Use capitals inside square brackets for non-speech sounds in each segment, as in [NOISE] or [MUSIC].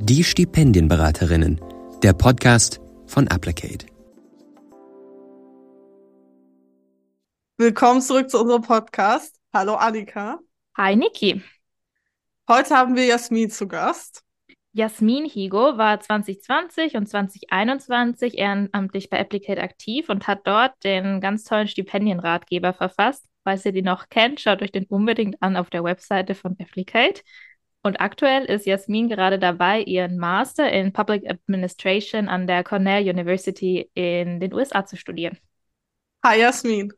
Die Stipendienberaterinnen, der Podcast von Applicate. Willkommen zurück zu unserem Podcast. Hallo Annika. Hi Niki. Heute haben wir Jasmin zu Gast. Jasmin Higo war 2020 und 2021 ehrenamtlich bei Applicate aktiv und hat dort den ganz tollen Stipendienratgeber verfasst. Falls ihr die noch kennt, schaut euch den unbedingt an auf der Webseite von Applicate. Und aktuell ist Jasmin gerade dabei, ihren Master in Public Administration an der Cornell University in den USA zu studieren. Hi Jasmin.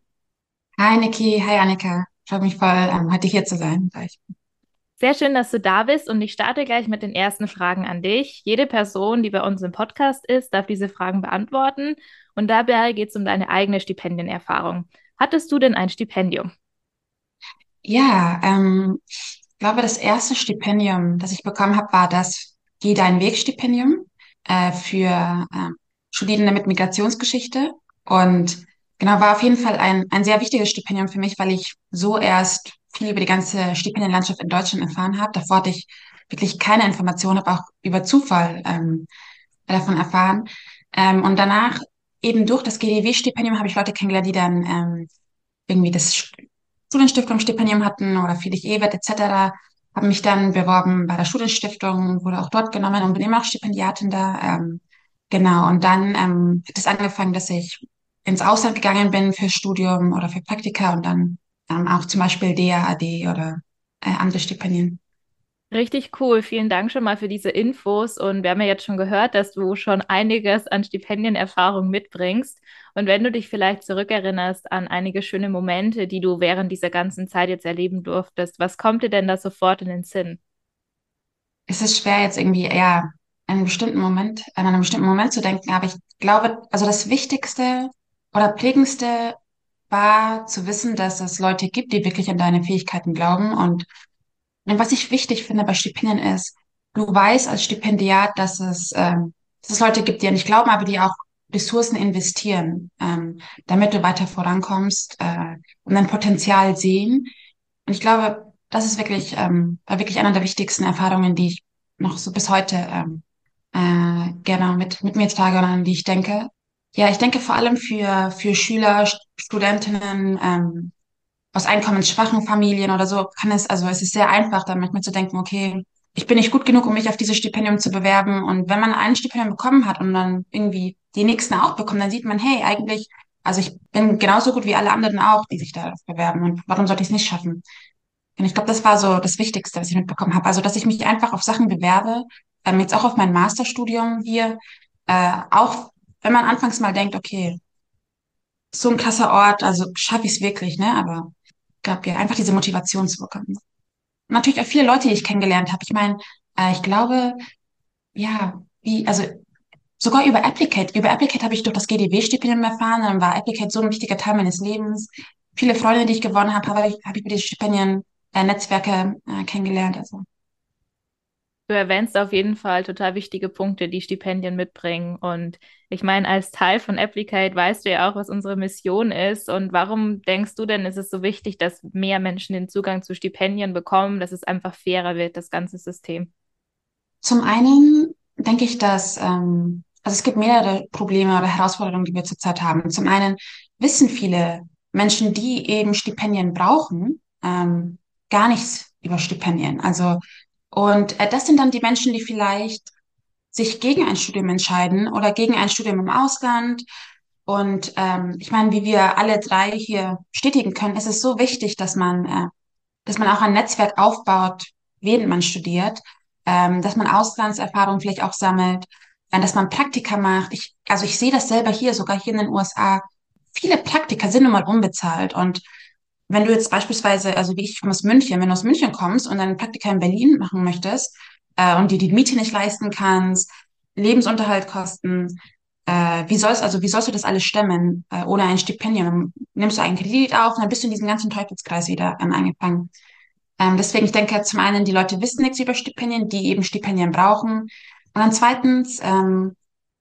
Hi Niki, hi Annika. Freut mich voll, ähm, heute hier zu sein. Sehr schön, dass du da bist und ich starte gleich mit den ersten Fragen an dich. Jede Person, die bei uns im Podcast ist, darf diese Fragen beantworten und dabei geht es um deine eigene Stipendienerfahrung. Hattest du denn ein Stipendium? Ja, ähm, glaube, das erste Stipendium, das ich bekommen habe, war das Geh deinen Weg Stipendium äh, für äh, Studierende mit Migrationsgeschichte und genau war auf jeden Fall ein, ein sehr wichtiges Stipendium für mich, weil ich so erst viel über die ganze Stipendienlandschaft in Deutschland erfahren habe. Davor hatte ich wirklich keine Informationen, habe auch über Zufall ähm, davon erfahren. Ähm, und danach eben durch das GDW-Stipendium habe ich Leute kennengelernt, die dann ähm, irgendwie das Studienstiftungsstipendium hatten oder Friedrich Ewert etc. Habe mich dann beworben bei der Studienstiftung, wurde auch dort genommen und bin immer auch Stipendiatin da. Ähm, genau, und dann ähm, hat es angefangen, dass ich ins Ausland gegangen bin für Studium oder für Praktika und dann ähm, auch zum Beispiel DAAD oder äh, andere Stipendien. Richtig cool. Vielen Dank schon mal für diese Infos. Und wir haben ja jetzt schon gehört, dass du schon einiges an Stipendienerfahrung mitbringst. Und wenn du dich vielleicht zurückerinnerst an einige schöne Momente, die du während dieser ganzen Zeit jetzt erleben durftest, was kommt dir denn da sofort in den Sinn? Es ist schwer, jetzt irgendwie eher einen bestimmten Moment, an einen bestimmten Moment zu denken, aber ich glaube, also das Wichtigste oder prägendste war zu wissen, dass es Leute gibt, die wirklich an deine Fähigkeiten glauben. Und, und was ich wichtig finde bei Stipendien ist, du weißt als Stipendiat, dass es, ähm, dass es Leute gibt, die an dich glauben, aber die auch Ressourcen investieren, ähm, damit du weiter vorankommst äh, und dein Potenzial sehen. Und ich glaube, das ist wirklich, ähm, war wirklich einer der wichtigsten Erfahrungen, die ich noch so bis heute ähm, äh, gerne mit, mit mir trage und an die ich denke. Ja, ich denke vor allem für, für Schüler, Studentinnen ähm, aus einkommensschwachen Familien oder so kann es, also es ist sehr einfach, dann manchmal zu denken, okay, ich bin nicht gut genug, um mich auf dieses Stipendium zu bewerben. Und wenn man ein Stipendium bekommen hat und dann irgendwie die nächsten auch bekommen, dann sieht man, hey, eigentlich, also ich bin genauso gut wie alle anderen auch, die sich da bewerben. Und warum sollte ich es nicht schaffen? Und ich glaube, das war so das Wichtigste, was ich mitbekommen habe. Also, dass ich mich einfach auf Sachen bewerbe, ähm, jetzt auch auf mein Masterstudium hier, äh, auch wenn man anfangs mal denkt, okay, so ein krasser Ort, also schaffe ich es wirklich, ne? Aber gab ja einfach diese Motivation zu bekommen. Natürlich auch viele Leute, die ich kennengelernt habe. Ich meine, äh, ich glaube, ja, wie, also sogar über Applicate. Über Applicate habe ich durch das GDW-Stipendium erfahren. Dann war Applicate so ein wichtiger Teil meines Lebens. Viele Freunde, die ich gewonnen habe, habe ich, habe ich über die Stipendien, äh, äh, kennengelernt. Also Du erwähnst auf jeden Fall total wichtige Punkte, die Stipendien mitbringen. Und ich meine, als Teil von Applicate weißt du ja auch, was unsere Mission ist. Und warum denkst du denn, ist es so wichtig, dass mehr Menschen den Zugang zu Stipendien bekommen, dass es einfach fairer wird, das ganze System? Zum einen denke ich, dass ähm, also es gibt mehrere Probleme oder Herausforderungen, die wir zurzeit haben. Zum einen wissen viele Menschen, die eben Stipendien brauchen, ähm, gar nichts über Stipendien. Also und äh, das sind dann die Menschen, die vielleicht sich gegen ein Studium entscheiden oder gegen ein Studium im Ausland. Und ähm, ich meine, wie wir alle drei hier bestätigen können, ist es so wichtig, dass man, äh, dass man auch ein Netzwerk aufbaut, während man studiert, ähm, dass man Auslandserfahrung vielleicht auch sammelt, äh, dass man Praktika macht. Ich, also ich sehe das selber hier, sogar hier in den USA. Viele Praktika sind nun mal unbezahlt und wenn du jetzt beispielsweise, also wie ich komme aus München, wenn du aus München kommst und dann Praktika in Berlin machen möchtest äh, und dir die Miete nicht leisten kannst, Lebensunterhalt kosten, äh, wie sollst also wie sollst du das alles stemmen äh, ohne ein Stipendium? Nimmst du einen Kredit auf und dann bist du in diesem ganzen Teufelskreis wieder ähm, angefangen. Ähm, deswegen, ich denke zum einen, die Leute wissen nichts über Stipendien, die eben Stipendien brauchen. Und dann zweitens, ähm,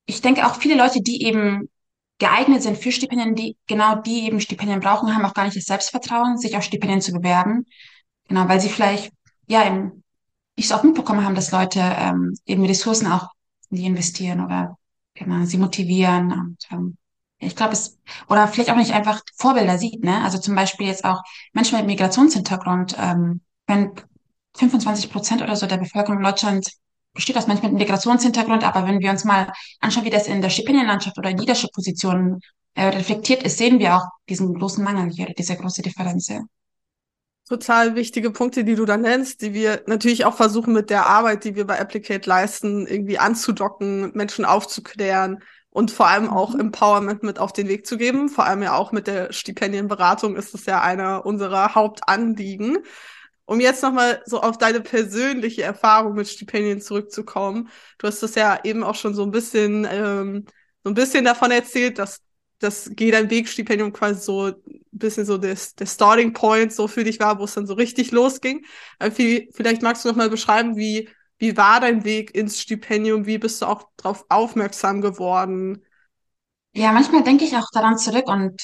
ich denke auch viele Leute, die eben geeignet sind für Stipendien, die genau die eben Stipendien brauchen, haben auch gar nicht das Selbstvertrauen, sich auf Stipendien zu bewerben. Genau, weil sie vielleicht ja im, nicht so oft mitbekommen haben, dass Leute ähm, eben Ressourcen auch in die investieren oder genau, sie motivieren und ähm, ich glaube, es, oder vielleicht auch nicht einfach Vorbilder sieht, ne? Also zum Beispiel jetzt auch Menschen mit Migrationshintergrund, ähm, wenn 25 Prozent oder so der Bevölkerung in Deutschland besteht aus Menschen mit Migrationshintergrund, aber wenn wir uns mal anschauen, wie das in der Stipendienlandschaft oder in Leadership-Positionen äh, reflektiert ist, sehen wir auch diesen großen Mangel hier, diese große Differenz. Total wichtige Punkte, die du da nennst, die wir natürlich auch versuchen mit der Arbeit, die wir bei Applicate leisten, irgendwie anzudocken, Menschen aufzuklären, und vor allem auch mhm. Empowerment mit auf den Weg zu geben. Vor allem ja auch mit der Stipendienberatung ist es ja einer unserer Hauptanliegen. Um jetzt nochmal so auf deine persönliche Erfahrung mit Stipendien zurückzukommen. Du hast das ja eben auch schon so ein bisschen, ähm, so ein bisschen davon erzählt, dass das Geh dein Weg Stipendium quasi so ein bisschen so das, der Starting Point so für dich war, wo es dann so richtig losging. Aber vielleicht magst du nochmal beschreiben, wie wie war dein Weg ins Stipendium? Wie bist du auch darauf aufmerksam geworden? Ja, manchmal denke ich auch daran zurück und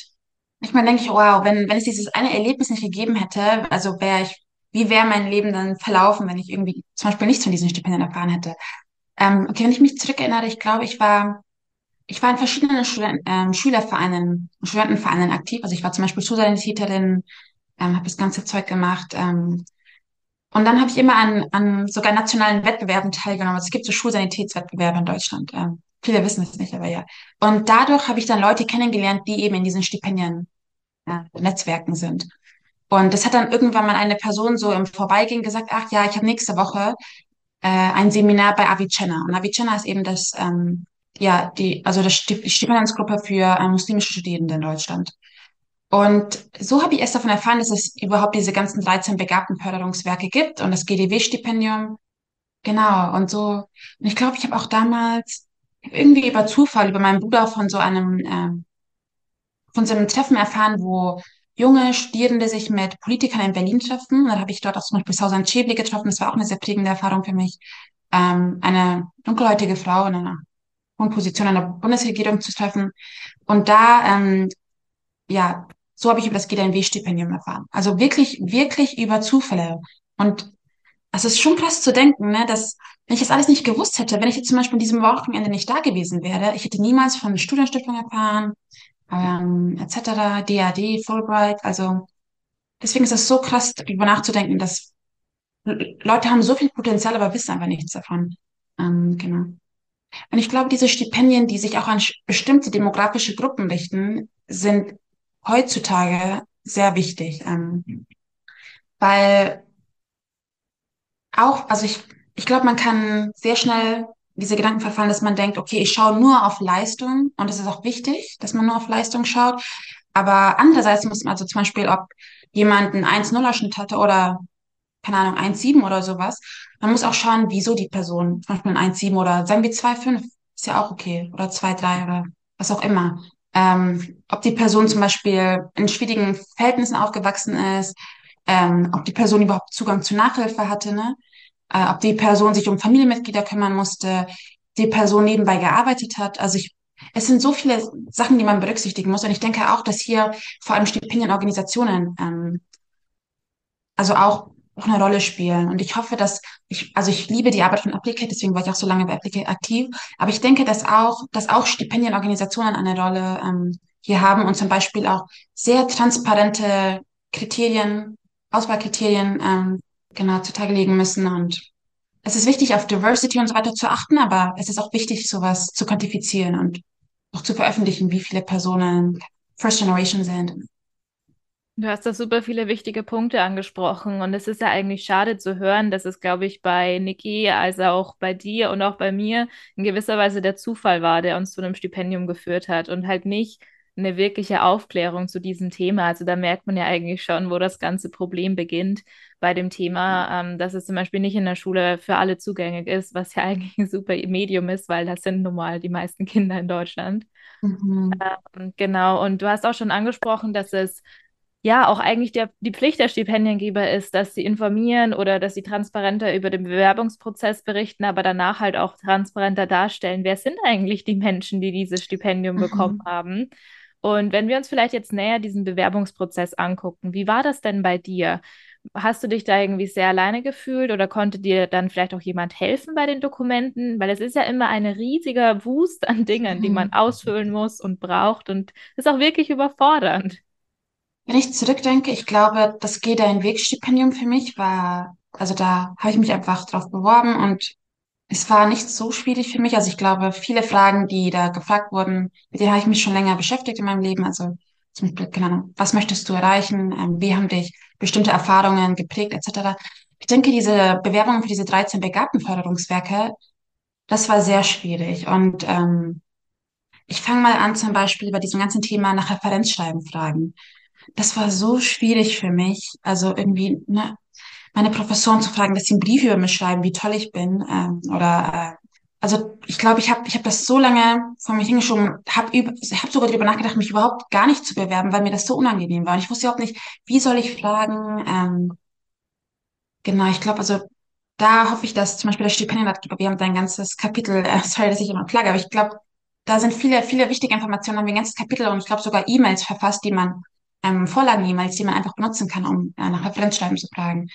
manchmal denke ich, wow, wenn, wenn es dieses eine Erlebnis nicht gegeben hätte, also wäre ich, wie wäre mein Leben dann verlaufen, wenn ich irgendwie zum Beispiel nichts von diesen Stipendien erfahren hätte? Ähm, okay, wenn ich mich zurückerinnere, ich glaube, ich war, ich war in verschiedenen Studenten, ähm, Schülervereinen, Studentenvereinen aktiv. Also ich war zum Beispiel Schulsanitäterin, ähm, habe das ganze Zeug gemacht, ähm, und dann habe ich immer an, an sogar nationalen Wettbewerben teilgenommen. Also es gibt so Schulsanitätswettbewerbe in Deutschland. Ähm, viele wissen es nicht, aber ja. Und dadurch habe ich dann Leute kennengelernt, die eben in diesen Stipendien äh, Netzwerken sind. Und das hat dann irgendwann mal eine Person so im Vorbeigehen gesagt, ach ja, ich habe nächste Woche äh, ein Seminar bei Avicenna. Und Avicenna ist eben das, ähm, ja, die, also das, die Stipendiensgruppe für äh, muslimische Studierende in Deutschland. Und so habe ich erst davon erfahren, dass es überhaupt diese ganzen 13 Begabtenförderungswerke gibt und das GDW-Stipendium. Genau, und so. Und ich glaube, ich habe auch damals irgendwie über Zufall, über meinen Bruder von so einem, äh, von so einem Treffen erfahren, wo junge Studierende sich mit Politikern in Berlin treffen. Und dann habe ich dort auch zum Beispiel Sausan Schäble getroffen. Das war auch eine sehr prägende Erfahrung für mich. Ähm, eine dunkelhäutige Frau in einer hohen Position in der Bundesregierung zu treffen. Und da ähm, ja, so habe ich über das GDNW-Stipendium erfahren. Also wirklich, wirklich über Zufälle. Und es ist schon krass zu denken, ne, dass wenn ich das alles nicht gewusst hätte, wenn ich jetzt zum Beispiel an diesem Wochenende nicht da gewesen wäre, ich hätte niemals von Studienstiftung erfahren, ähm, etc., DAD, Fulbright. Also deswegen ist es so krass, darüber nachzudenken, dass Leute haben so viel Potenzial, aber wissen einfach nichts davon. Ähm, genau. Und ich glaube, diese Stipendien, die sich auch an bestimmte demografische Gruppen richten, sind heutzutage sehr wichtig, ähm, weil auch, also ich, ich glaube, man kann sehr schnell diese Gedanken verfallen, dass man denkt, okay, ich schaue nur auf Leistung und es ist auch wichtig, dass man nur auf Leistung schaut. Aber andererseits muss man also zum Beispiel, ob jemand einen 1-0er-Schnitt hatte oder, keine Ahnung, 1-7 oder sowas, man muss auch schauen, wieso die Person zum Beispiel ein 1-7 oder sagen wir 2-5, ist ja auch okay, oder 2-3 oder was auch immer ähm, ob die Person zum Beispiel in schwierigen Verhältnissen aufgewachsen ist, ähm, ob die Person überhaupt Zugang zu Nachhilfe hatte, ne? Äh, ob die Person sich um Familienmitglieder kümmern musste, die Person nebenbei gearbeitet hat. Also ich, es sind so viele Sachen, die man berücksichtigen muss. Und ich denke auch, dass hier vor allem Stipendienorganisationen, ähm, also auch auch eine Rolle spielen. Und ich hoffe, dass ich, also ich liebe die Arbeit von Applicate, deswegen war ich auch so lange bei Applicate aktiv. Aber ich denke, dass auch, dass auch Stipendienorganisationen eine Rolle ähm, hier haben und zum Beispiel auch sehr transparente Kriterien, Auswahlkriterien ähm, genau zutage legen müssen. Und es ist wichtig, auf Diversity und so weiter zu achten, aber es ist auch wichtig, sowas zu quantifizieren und auch zu veröffentlichen, wie viele Personen First Generation sind. Du hast da super viele wichtige Punkte angesprochen und es ist ja eigentlich schade zu hören, dass es, glaube ich, bei Niki, also auch bei dir und auch bei mir in gewisser Weise der Zufall war, der uns zu einem Stipendium geführt hat und halt nicht eine wirkliche Aufklärung zu diesem Thema. Also da merkt man ja eigentlich schon, wo das ganze Problem beginnt bei dem Thema, ähm, dass es zum Beispiel nicht in der Schule für alle zugänglich ist, was ja [LAUGHS] eigentlich ein super Medium ist, weil das sind nun mal die meisten Kinder in Deutschland. Mhm. Ähm, genau, und du hast auch schon angesprochen, dass es ja auch eigentlich der, die Pflicht der Stipendiengeber ist, dass sie informieren oder dass sie transparenter über den Bewerbungsprozess berichten, aber danach halt auch transparenter darstellen, wer sind eigentlich die Menschen, die dieses Stipendium mhm. bekommen haben. Und wenn wir uns vielleicht jetzt näher diesen Bewerbungsprozess angucken, wie war das denn bei dir? Hast du dich da irgendwie sehr alleine gefühlt oder konnte dir dann vielleicht auch jemand helfen bei den Dokumenten? Weil es ist ja immer ein riesiger Wust an Dingen, die man ausfüllen muss und braucht und ist auch wirklich überfordernd. Wenn ich zurückdenke, ich glaube, das Geh deinen Weg-Stipendium für mich war, also da habe ich mich einfach drauf beworben und es war nicht so schwierig für mich. Also ich glaube, viele Fragen, die da gefragt wurden, mit denen habe ich mich schon länger beschäftigt in meinem Leben. Also zum Beispiel, Ahnung, was möchtest du erreichen? Ähm, wie haben dich bestimmte Erfahrungen geprägt, etc. Ich denke, diese Bewerbung für diese 13 Begabtenförderungswerke, das war sehr schwierig. Und ähm, ich fange mal an, zum Beispiel bei diesem ganzen Thema nach Referenzschreiben fragen. Das war so schwierig für mich. Also irgendwie, ne, meine Professoren zu fragen, dass sie einen Brief über mich schreiben, wie toll ich bin. Ähm, oder äh, also ich glaube, ich habe ich hab das so lange vor mich hingeschoben, habe hab sogar darüber nachgedacht, mich überhaupt gar nicht zu bewerben, weil mir das so unangenehm war. Und ich wusste überhaupt nicht, wie soll ich fragen. Ähm, genau, ich glaube, also da hoffe ich, dass zum Beispiel der Stipendienratgeber, wir haben da ein ganzes Kapitel, äh, [LAUGHS] sorry, dass ich immer plage, aber ich glaube, da sind viele, viele wichtige Informationen, haben wir ein ganzes Kapitel und ich glaube sogar E-Mails verfasst, die man, ähm, Vorlagen-E-Mails, die man einfach benutzen kann, um äh, nach Referenzschreiben zu fragen.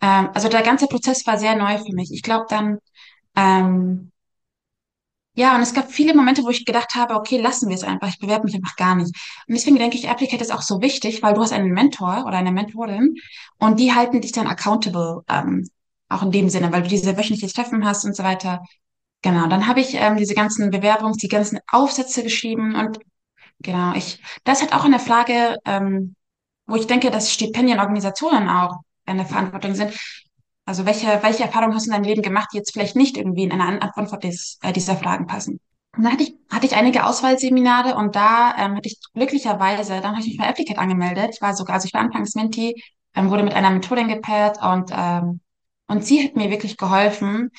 Ähm, also der ganze Prozess war sehr neu für mich. Ich glaube dann, ähm, ja, und es gab viele Momente, wo ich gedacht habe, okay, lassen wir es einfach, ich bewerbe mich einfach gar nicht. Und deswegen denke ich, Applicate ist auch so wichtig, weil du hast einen Mentor oder eine Mentorin und die halten dich dann accountable, ähm, auch in dem Sinne, weil du diese wöchentliche Treffen hast und so weiter. Genau, dann habe ich ähm, diese ganzen Bewerbungs-, die ganzen Aufsätze geschrieben und genau, ich, das hat auch eine Frage, ähm, wo ich denke, dass Stipendienorganisationen auch eine Verantwortung sind. Also welche, welche Erfahrungen hast du in deinem Leben gemacht, die jetzt vielleicht nicht irgendwie in eine Antwort des, äh, dieser Fragen passen? Und dann hatte ich, hatte ich einige Auswahlseminare und da ähm, hatte ich glücklicherweise, dann habe ich mich bei Applicate angemeldet. Ich war sogar, also ich war anfangs Mentee, ähm, wurde mit einer Methodin gepaart und, ähm, und sie hat mir wirklich geholfen.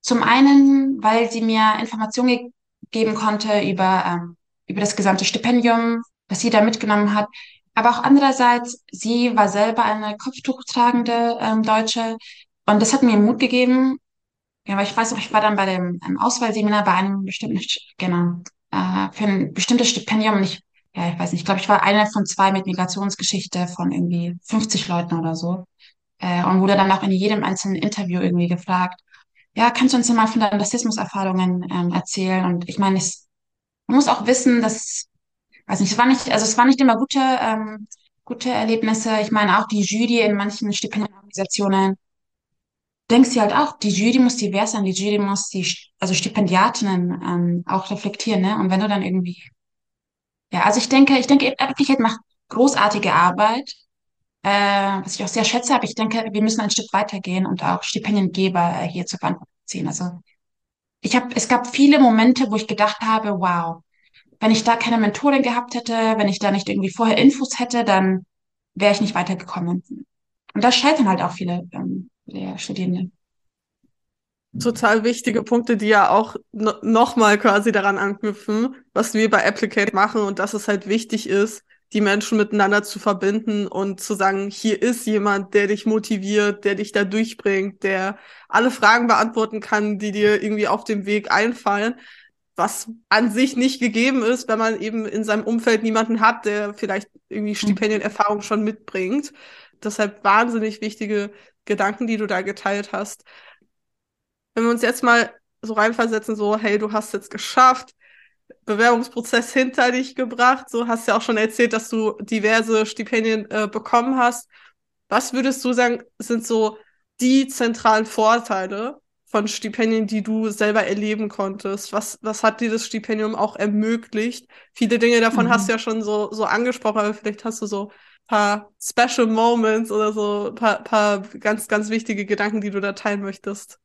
Zum einen, weil sie mir Informationen geben konnte über, ähm, über das gesamte Stipendium, das sie da mitgenommen hat. Aber auch andererseits, sie war selber eine Kopftuch tragende ähm, Deutsche und das hat mir Mut gegeben. Ja, aber ich weiß noch, ich war dann bei dem Auswahlseminar bei einem bestimmten, St- genau, äh, für ein bestimmtes Stipendium und ich, ja, ich weiß nicht, ich glaube, ich war eine von zwei mit Migrationsgeschichte von irgendwie 50 Leuten oder so äh, und wurde dann auch in jedem einzelnen Interview irgendwie gefragt, ja, kannst du uns mal von deinen Rassismuserfahrungen ähm, erzählen? Und ich meine, man muss auch wissen, dass, weiß nicht, es war nicht, also es waren nicht immer gute, ähm, gute Erlebnisse. Ich meine, auch die Jury in manchen Stipendienorganisationen, denkst du halt auch, die Jury muss divers sein, die Jury muss die, also Stipendiatinnen ähm, auch reflektieren, ne? Und wenn du dann irgendwie, ja, also ich denke, ich denke, Applicate macht großartige Arbeit, äh, was ich auch sehr schätze, aber ich denke, wir müssen ein Stück weitergehen und auch Stipendiengeber äh, hier zur Verantwortung ziehen. Also ich habe, es gab viele Momente, wo ich gedacht habe, wow, wenn ich da keine Mentorin gehabt hätte, wenn ich da nicht irgendwie vorher Infos hätte, dann wäre ich nicht weitergekommen. Und da scheitern halt auch viele ähm, der Studierende. total wichtige Punkte, die ja auch no nochmal quasi daran anknüpfen, was wir bei Applicate machen und dass es halt wichtig ist, die Menschen miteinander zu verbinden und zu sagen, hier ist jemand, der dich motiviert, der dich da durchbringt, der alle Fragen beantworten kann, die dir irgendwie auf dem Weg einfallen, was an sich nicht gegeben ist, wenn man eben in seinem Umfeld niemanden hat, der vielleicht irgendwie Stipendienerfahrung schon mitbringt. Deshalb wahnsinnig wichtige Gedanken, die du da geteilt hast. Wenn wir uns jetzt mal so reinversetzen, so, hey, du hast jetzt geschafft, Bewerbungsprozess hinter dich gebracht, so hast ja auch schon erzählt, dass du diverse Stipendien äh, bekommen hast. Was würdest du sagen, sind so die zentralen Vorteile von Stipendien, die du selber erleben konntest? Was, was hat dir das Stipendium auch ermöglicht? Viele Dinge davon Mhm. hast du ja schon so, so angesprochen, aber vielleicht hast du so ein paar Special Moments oder so ein paar, paar ganz, ganz wichtige Gedanken, die du da teilen möchtest.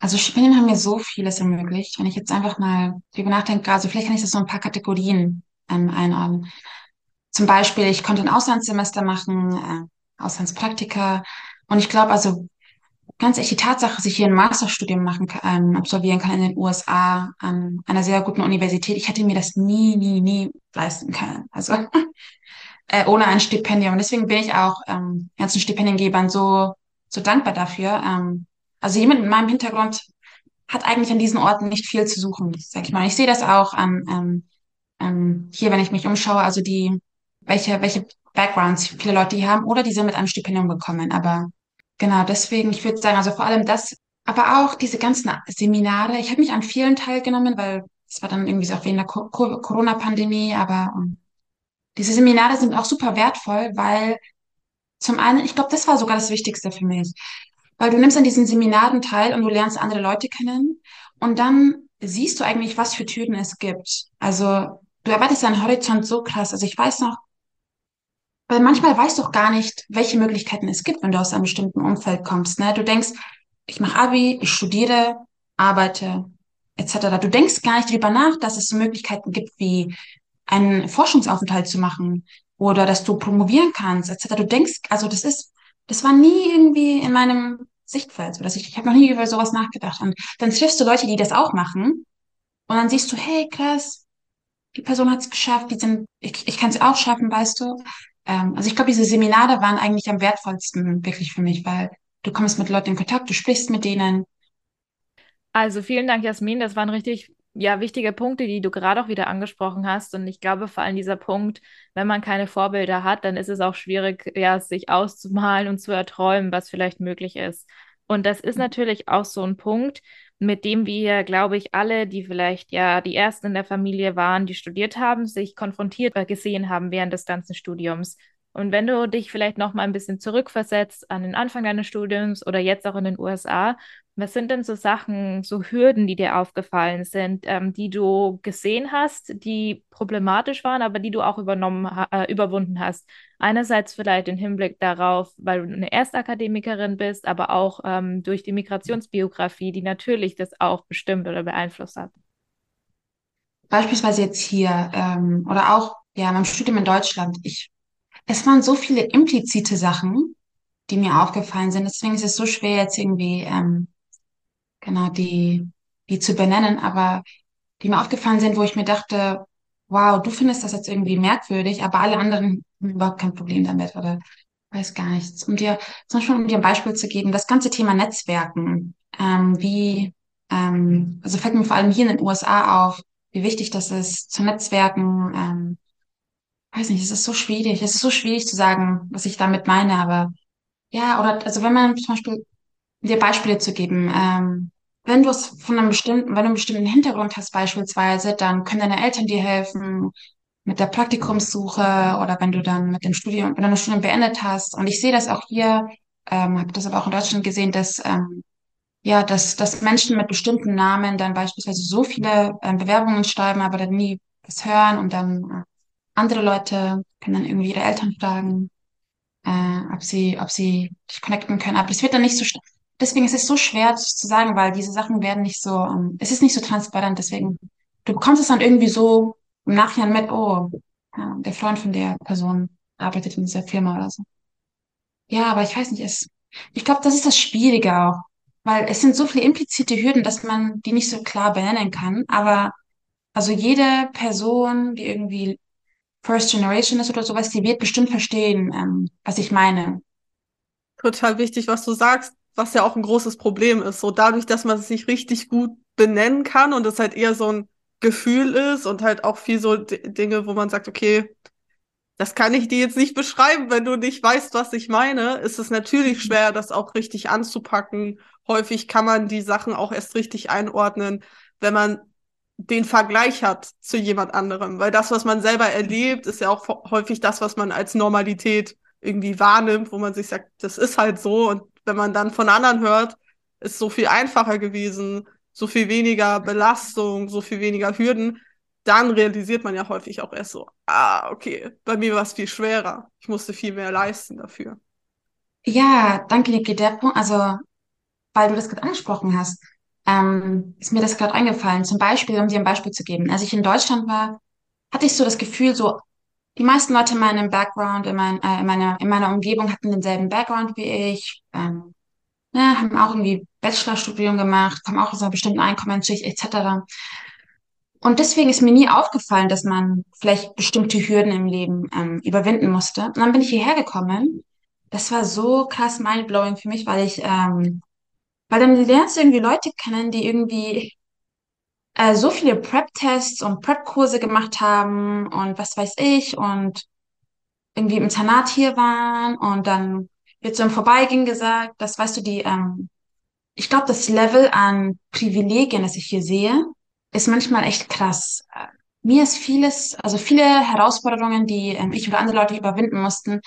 Also Stipendien haben mir so vieles ermöglicht. Wenn ich jetzt einfach mal drüber nachdenke, also vielleicht kann ich das so ein paar Kategorien ähm, einordnen. Zum Beispiel, ich konnte ein Auslandssemester machen, äh, Auslandspraktika. Und ich glaube, also ganz echt die Tatsache, dass ich hier ein Masterstudium machen ähm, absolvieren kann in den USA an einer sehr guten Universität, ich hätte mir das nie, nie, nie leisten können. Also [LAUGHS] äh, ohne ein Stipendium. Und deswegen bin ich auch ähm, ganzen Stipendiengebern so, so dankbar dafür. Ähm, also jemand mit meinem Hintergrund hat eigentlich an diesen Orten nicht viel zu suchen, sag ich mal. Ich sehe das auch an, ähm, ähm, hier, wenn ich mich umschaue, also die, welche, welche Backgrounds, viele Leute hier haben oder die sind mit einem Stipendium gekommen. Aber genau deswegen, ich würde sagen, also vor allem das, aber auch diese ganzen Seminare. Ich habe mich an vielen teilgenommen, weil es war dann irgendwie so auch wegen der Co Co Corona-Pandemie, aber um, diese Seminare sind auch super wertvoll, weil zum einen, ich glaube, das war sogar das Wichtigste für mich, weil du nimmst an diesen Seminaren teil und du lernst andere Leute kennen und dann siehst du eigentlich, was für Türen es gibt. Also du erweiterst deinen Horizont so krass. Also ich weiß noch, weil manchmal weißt du auch gar nicht, welche Möglichkeiten es gibt, wenn du aus einem bestimmten Umfeld kommst. Ne? Du denkst, ich mache Abi, ich studiere, arbeite, etc. Du denkst gar nicht darüber nach, dass es Möglichkeiten gibt, wie einen Forschungsaufenthalt zu machen oder dass du promovieren kannst, etc. Du denkst, also das ist, das war nie irgendwie in meinem Sichtfeld. So, ich ich habe noch nie über sowas nachgedacht. Und dann triffst du Leute, die das auch machen und dann siehst du, hey, krass, die Person hat es geschafft, die sind, ich, ich kann es auch schaffen, weißt du. Ähm, also ich glaube, diese Seminare waren eigentlich am wertvollsten wirklich für mich, weil du kommst mit Leuten in Kontakt, du sprichst mit denen. Also vielen Dank, Jasmin. Das waren richtig ja, wichtige Punkte, die du gerade auch wieder angesprochen hast. Und ich glaube, vor allem dieser Punkt, wenn man keine Vorbilder hat, dann ist es auch schwierig, ja, sich auszumalen und zu erträumen, was vielleicht möglich ist. Und das ist natürlich auch so ein Punkt, mit dem wir, glaube ich, alle, die vielleicht ja die ersten in der Familie waren, die studiert haben, sich konfrontiert gesehen haben während des ganzen Studiums. Und wenn du dich vielleicht noch mal ein bisschen zurückversetzt an den Anfang deines Studiums oder jetzt auch in den USA, was sind denn so Sachen, so Hürden, die dir aufgefallen sind, ähm, die du gesehen hast, die problematisch waren, aber die du auch übernommen, äh, überwunden hast? Einerseits vielleicht im Hinblick darauf, weil du eine Erstakademikerin bist, aber auch ähm, durch die Migrationsbiografie, die natürlich das auch bestimmt oder beeinflusst hat. Beispielsweise jetzt hier ähm, oder auch ja, meinem Studium in Deutschland. Ich, es waren so viele implizite Sachen, die mir aufgefallen sind. Deswegen ist es so schwer, jetzt irgendwie ähm, genau, die, die zu benennen, aber die mir aufgefallen sind, wo ich mir dachte, wow, du findest das jetzt irgendwie merkwürdig, aber alle anderen haben überhaupt kein Problem damit oder weiß gar nichts. Um dir, zum Beispiel, um dir ein Beispiel zu geben, das ganze Thema Netzwerken, ähm, wie, ähm, also fällt mir vor allem hier in den USA auf, wie wichtig das ist, zu Netzwerken, ähm, weiß nicht, es ist so schwierig, es ist so schwierig zu sagen, was ich damit meine, aber ja, oder, also wenn man zum Beispiel, dir Beispiele zu geben, ähm, wenn du es von einem bestimmten, wenn du einen bestimmten Hintergrund hast beispielsweise, dann können deine Eltern dir helfen mit der Praktikumssuche oder wenn du dann mit dem Studium, wenn du das Studium beendet hast. Und ich sehe das auch hier, ähm, habe das aber auch in Deutschland gesehen, dass ähm, ja, dass, dass Menschen mit bestimmten Namen dann beispielsweise so viele ähm, Bewerbungen schreiben, aber dann nie was hören und dann äh, andere Leute können dann irgendwie ihre Eltern fragen, äh, ob sie, ob sie dich connecten können. Aber das wird dann nicht so deswegen ist es so schwer zu sagen, weil diese Sachen werden nicht so, um, es ist nicht so transparent, deswegen, du bekommst es dann irgendwie so im Nachhinein mit, oh, ja, der Freund von der Person arbeitet in dieser Firma oder so. Ja, aber ich weiß nicht, es, ich glaube, das ist das Schwierige auch, weil es sind so viele implizite Hürden, dass man die nicht so klar benennen kann, aber also jede Person, die irgendwie First Generation ist oder sowas, die wird bestimmt verstehen, ähm, was ich meine. Total wichtig, was du sagst was ja auch ein großes Problem ist. So dadurch, dass man es nicht richtig gut benennen kann und es halt eher so ein Gefühl ist und halt auch viel so Dinge, wo man sagt, okay, das kann ich dir jetzt nicht beschreiben, wenn du nicht weißt, was ich meine, ist es natürlich schwer, das auch richtig anzupacken. Häufig kann man die Sachen auch erst richtig einordnen, wenn man den Vergleich hat zu jemand anderem, weil das, was man selber erlebt, ist ja auch häufig das, was man als Normalität irgendwie wahrnimmt, wo man sich sagt, das ist halt so und wenn man dann von anderen hört, ist so viel einfacher gewesen, so viel weniger Belastung, so viel weniger Hürden, dann realisiert man ja häufig auch erst so, ah, okay, bei mir war es viel schwerer. Ich musste viel mehr leisten dafür. Ja, danke, Niki. Der Punkt, also, weil du das gerade angesprochen hast, ähm, ist mir das gerade eingefallen. Zum Beispiel, um dir ein Beispiel zu geben. Als ich in Deutschland war, hatte ich so das Gefühl, so, die meisten Leute in meinem Background, in, mein, äh, in, meiner, in meiner Umgebung hatten denselben Background wie ich, ähm, ne, haben auch irgendwie Bachelorstudium gemacht, kommen auch aus einer bestimmten Einkommensschicht etc. Und deswegen ist mir nie aufgefallen, dass man vielleicht bestimmte Hürden im Leben ähm, überwinden musste. Und dann bin ich hierher gekommen. Das war so krass mindblowing für mich, weil ich, ähm, weil dann lernst du irgendwie Leute kennen, die irgendwie äh, so viele Prep-Tests und Prep-Kurse gemacht haben und was weiß ich und irgendwie im Internat hier waren und dann wird so im Vorbeigehen gesagt, das weißt du, die, ähm, ich glaube, das Level an Privilegien, das ich hier sehe, ist manchmal echt krass. Mir ist vieles, also viele Herausforderungen, die ähm, ich oder andere Leute überwinden mussten,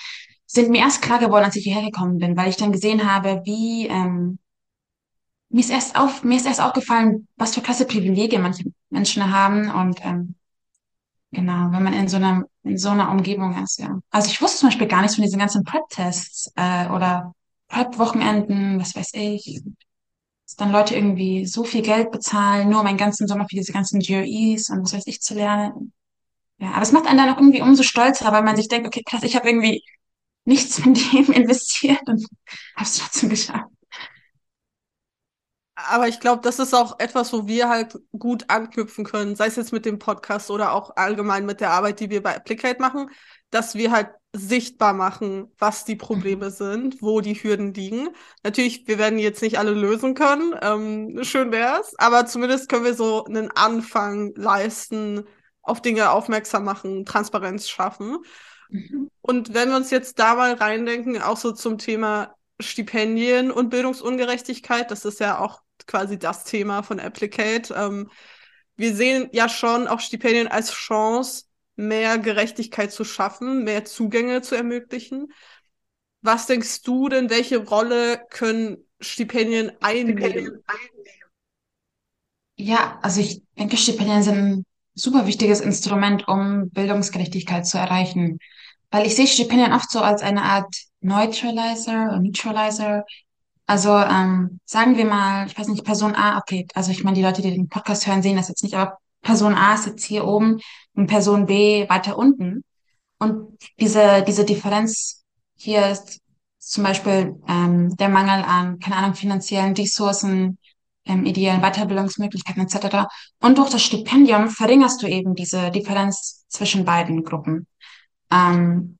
sind mir erst klar geworden, als ich hierher gekommen bin, weil ich dann gesehen habe, wie ähm, mir ist erst auf, mir ist erst aufgefallen, was für krasse Privilegien manche Menschen haben und ähm, genau, wenn man in so einer in so einer Umgebung ist, ja. Also ich wusste zum Beispiel gar nichts von diesen ganzen Prep-Tests äh, oder Prep-Wochenenden, was weiß ich, dass dann Leute irgendwie so viel Geld bezahlen, nur um einen ganzen Sommer für diese ganzen GREs und was weiß ich zu lernen. Ja, aber es macht einen dann auch irgendwie umso stolzer, weil man sich denkt, okay, krass, ich habe irgendwie nichts von dem [LAUGHS] investiert und habe es trotzdem geschafft. Aber ich glaube, das ist auch etwas, wo wir halt gut anknüpfen können, sei es jetzt mit dem Podcast oder auch allgemein mit der Arbeit, die wir bei Applicate machen, dass wir halt sichtbar machen, was die Probleme mhm. sind, wo die Hürden liegen. Natürlich, wir werden jetzt nicht alle lösen können, ähm, schön wär's, aber zumindest können wir so einen Anfang leisten, auf Dinge aufmerksam machen, Transparenz schaffen. Mhm. Und wenn wir uns jetzt da mal reindenken, auch so zum Thema Stipendien und Bildungsungerechtigkeit, das ist ja auch quasi das Thema von Applicate. Ähm, wir sehen ja schon auch Stipendien als Chance, mehr Gerechtigkeit zu schaffen, mehr Zugänge zu ermöglichen. Was denkst du denn, welche Rolle können Stipendien einnehmen? Ja, also ich denke, Stipendien sind ein super wichtiges Instrument, um Bildungsgerechtigkeit zu erreichen. Weil ich sehe Stipendien oft so als eine Art Neutralizer Neutralizer. Also ähm, sagen wir mal, ich weiß nicht, Person A, okay, also ich meine, die Leute, die den Podcast hören, sehen das jetzt nicht, aber Person A ist jetzt hier oben und Person B weiter unten. Und diese, diese Differenz hier ist zum Beispiel ähm, der Mangel an, keine Ahnung, finanziellen Ressourcen, ähm, ideellen Weiterbildungsmöglichkeiten etc. Und durch das Stipendium verringerst du eben diese Differenz zwischen beiden Gruppen. Ähm,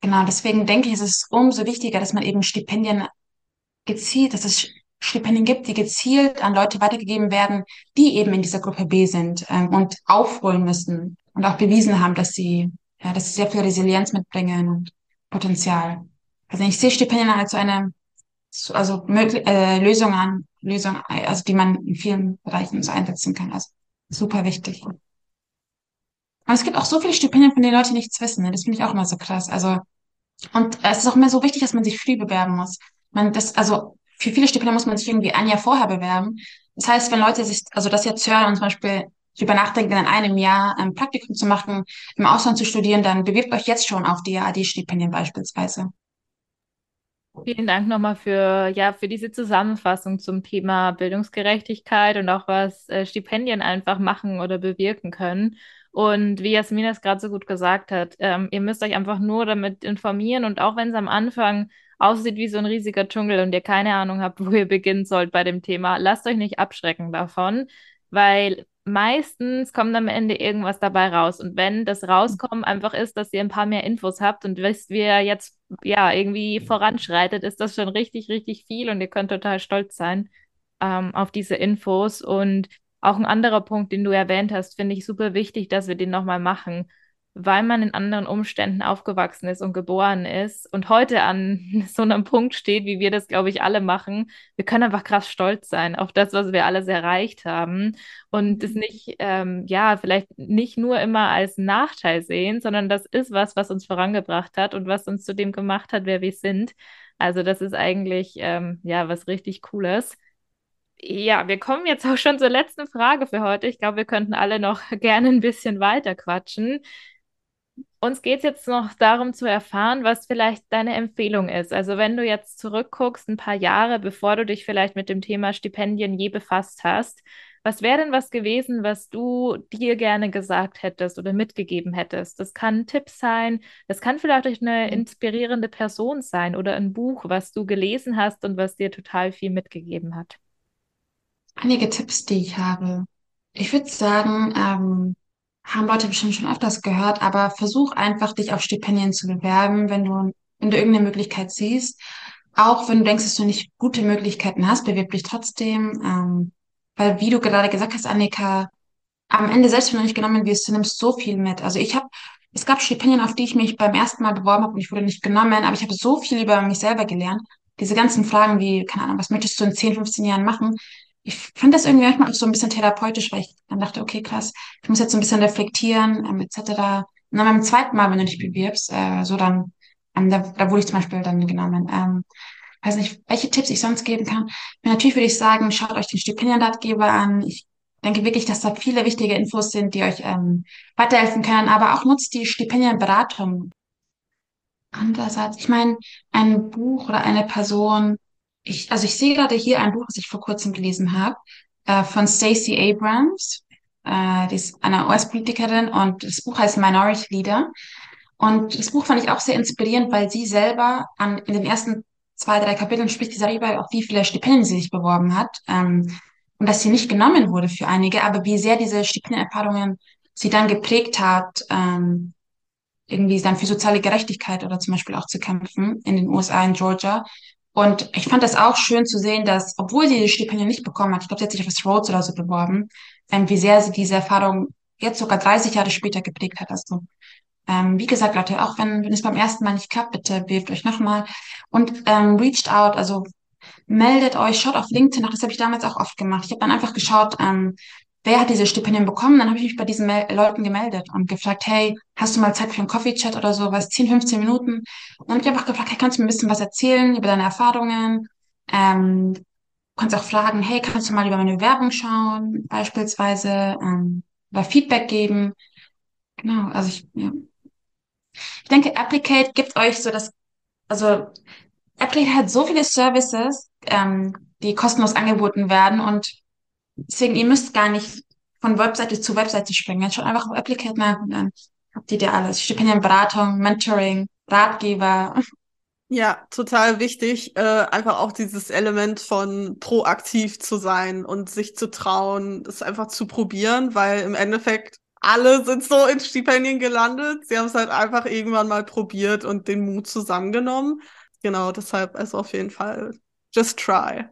genau, deswegen denke ich, ist es umso wichtiger, dass man eben Stipendien gezielt, dass es Stipendien gibt, die gezielt an Leute weitergegeben werden, die eben in dieser Gruppe B sind ähm, und aufholen müssen und auch bewiesen haben, dass sie, ja, dass sie sehr viel Resilienz mitbringen und Potenzial. Also ich sehe Stipendien als so eine, also äh, Lösung an, Lösung, also die man in vielen Bereichen so einsetzen kann. Also super wichtig. Aber es gibt auch so viele Stipendien, von denen Leute nichts wissen. Ne? Das finde ich auch immer so krass. Also und es ist auch immer so wichtig, dass man sich früh bewerben muss. Man das, also für viele Stipendien muss man sich irgendwie ein Jahr vorher bewerben. Das heißt, wenn Leute sich, also das jetzt hören und zum Beispiel drüber nachdenken, in einem Jahr ein Praktikum zu machen, im Ausland zu studieren, dann bewirbt euch jetzt schon auf die AD-Stipendien beispielsweise. Vielen Dank nochmal für, ja, für diese Zusammenfassung zum Thema Bildungsgerechtigkeit und auch was äh, Stipendien einfach machen oder bewirken können. Und wie Jasmin das gerade so gut gesagt hat, ähm, ihr müsst euch einfach nur damit informieren und auch wenn es am Anfang aussieht wie so ein riesiger Dschungel und ihr keine Ahnung habt, [LAUGHS] wo ihr beginnen sollt bei dem Thema, lasst euch nicht abschrecken davon, weil meistens kommt am Ende irgendwas dabei raus. Und wenn das Rauskommen einfach ist, dass ihr ein paar mehr Infos habt und wisst, wie ihr jetzt ja irgendwie voranschreitet, ist das schon richtig, richtig viel und ihr könnt total stolz sein ähm, auf diese Infos. Und auch ein anderer Punkt, den du erwähnt hast, finde ich super wichtig, dass wir den nochmal machen weil man in anderen Umständen aufgewachsen ist und geboren ist und heute an [LAUGHS] so einem Punkt steht, wie wir das, glaube ich, alle machen, wir können einfach krass stolz sein auf das, was wir alles erreicht haben und es nicht, ähm, ja, vielleicht nicht nur immer als Nachteil sehen, sondern das ist was, was uns vorangebracht hat und was uns zu dem gemacht hat, wer wir sind. Also das ist eigentlich, ähm, ja, was richtig Cooles. Ja, wir kommen jetzt auch schon zur letzten Frage für heute. Ich glaube, wir könnten alle noch [LAUGHS] gerne ein bisschen weiter quatschen. Uns geht es jetzt noch darum zu erfahren, was vielleicht deine Empfehlung ist. Also wenn du jetzt zurückguckst, ein paar Jahre, bevor du dich vielleicht mit dem Thema Stipendien je befasst hast, was wäre denn was gewesen, was du dir gerne gesagt hättest oder mitgegeben hättest? Das kann ein Tipp sein, das kann vielleicht eine mhm. inspirierende Person sein oder ein Buch, was du gelesen hast und was dir total viel mitgegeben hat. Einige Tipps, die ich habe. Ich würde sagen, ähm, haben Leute bestimmt schon öfters gehört, aber versuch einfach, dich auf Stipendien zu bewerben, wenn du, wenn du irgendeine Möglichkeit siehst. Auch wenn du denkst, dass du nicht gute Möglichkeiten hast, bewirb dich trotzdem. Ähm, weil, wie du gerade gesagt hast, Annika, am Ende, selbst wenn du nicht genommen wirst, du nimmst so viel mit. Also ich habe es gab Stipendien, auf die ich mich beim ersten Mal beworben habe und ich wurde nicht genommen, aber ich habe so viel über mich selber gelernt. Diese ganzen Fragen wie, keine Ahnung, was möchtest du in 10, 15 Jahren machen? Ich fand das irgendwie manchmal auch so ein bisschen therapeutisch, weil ich dann dachte, okay, krass, ich muss jetzt so ein bisschen reflektieren, ähm, etc. Und dann beim zweiten Mal, wenn du dich bewirbst, äh, so dann, ähm, da, da wurde ich zum Beispiel dann genommen. Ähm, weiß nicht, welche Tipps ich sonst geben kann. Natürlich würde ich sagen, schaut euch den Stipendienratgeber an. Ich denke wirklich, dass da viele wichtige Infos sind, die euch ähm, weiterhelfen können, aber auch nutzt die Stipendienberatung. Andererseits, ich meine, ein Buch oder eine Person, ich, also ich sehe gerade hier ein Buch, das ich vor kurzem gelesen habe, äh, von Stacey Abrams. Äh, die ist eine US-Politikerin und das Buch heißt Minority Leader. Und das Buch fand ich auch sehr inspirierend, weil sie selber an, in den ersten zwei, drei Kapiteln spricht sie darüber, auf wie viele Stipendien sie sich beworben hat. Ähm, und dass sie nicht genommen wurde für einige, aber wie sehr diese Stipendienerfahrungen sie dann geprägt hat, ähm, irgendwie dann für soziale Gerechtigkeit oder zum Beispiel auch zu kämpfen in den USA, in Georgia. Und ich fand das auch schön zu sehen, dass, obwohl sie die Stipendien nicht bekommen hat, ich glaube, sie hat sich auf das Rhodes oder so beworben, ähm, wie sehr sie diese Erfahrung jetzt sogar 30 Jahre später geprägt hat. Also, ähm, wie gesagt, Leute, auch wenn, wenn es beim ersten Mal nicht klappt, bitte bewegt euch nochmal und ähm, reached out, also meldet euch, schaut auf LinkedIn nach, das habe ich damals auch oft gemacht. Ich habe dann einfach geschaut, ähm, wer hat diese Stipendien bekommen? Dann habe ich mich bei diesen Mel Leuten gemeldet und gefragt, hey, hast du mal Zeit für einen Coffee-Chat oder so, was 10, 15 Minuten? Und dann habe ich einfach gefragt, hey, kannst du mir ein bisschen was erzählen über deine Erfahrungen? Ähm, kannst auch fragen, hey, kannst du mal über meine Werbung schauen, beispielsweise, ähm, oder Feedback geben. Genau, also ich, ja. Ich denke, Applicate gibt euch so das, also Applicate hat so viele Services, ähm, die kostenlos angeboten werden und deswegen, ihr müsst gar nicht von Webseite zu Webseite springen. Schaut einfach auf Applicate nach und dann habt ihr dir alles. Stipendienberatung, Mentoring, Ratgeber. Ja, total wichtig. Äh, einfach auch dieses Element von proaktiv zu sein und sich zu trauen, das einfach zu probieren, weil im Endeffekt alle sind so in Stipendien gelandet. Sie haben es halt einfach irgendwann mal probiert und den Mut zusammengenommen. Genau, deshalb also auf jeden Fall just try.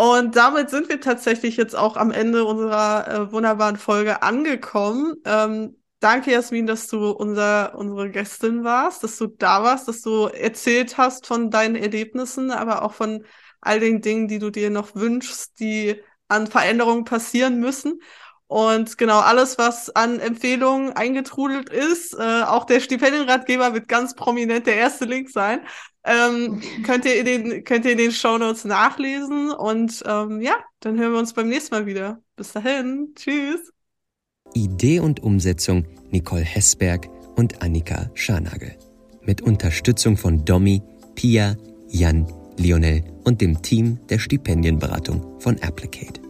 Und damit sind wir tatsächlich jetzt auch am Ende unserer äh, wunderbaren Folge angekommen. Ähm, danke, Jasmin, dass du unser, unsere Gästin warst, dass du da warst, dass du erzählt hast von deinen Erlebnissen, aber auch von all den Dingen, die du dir noch wünschst, die an Veränderungen passieren müssen. Und genau alles, was an Empfehlungen eingetrudelt ist, äh, auch der Stipendienratgeber wird ganz prominent der erste Link sein. Ähm, könnt ihr in den, könnt ihr in den Shownotes nachlesen. Und ähm, ja, dann hören wir uns beim nächsten Mal wieder. Bis dahin. Tschüss. Idee und Umsetzung Nicole Hessberg und Annika Scharnagel. Mit Unterstützung von Domi, Pia, Jan, Lionel und dem Team der Stipendienberatung von Applicate.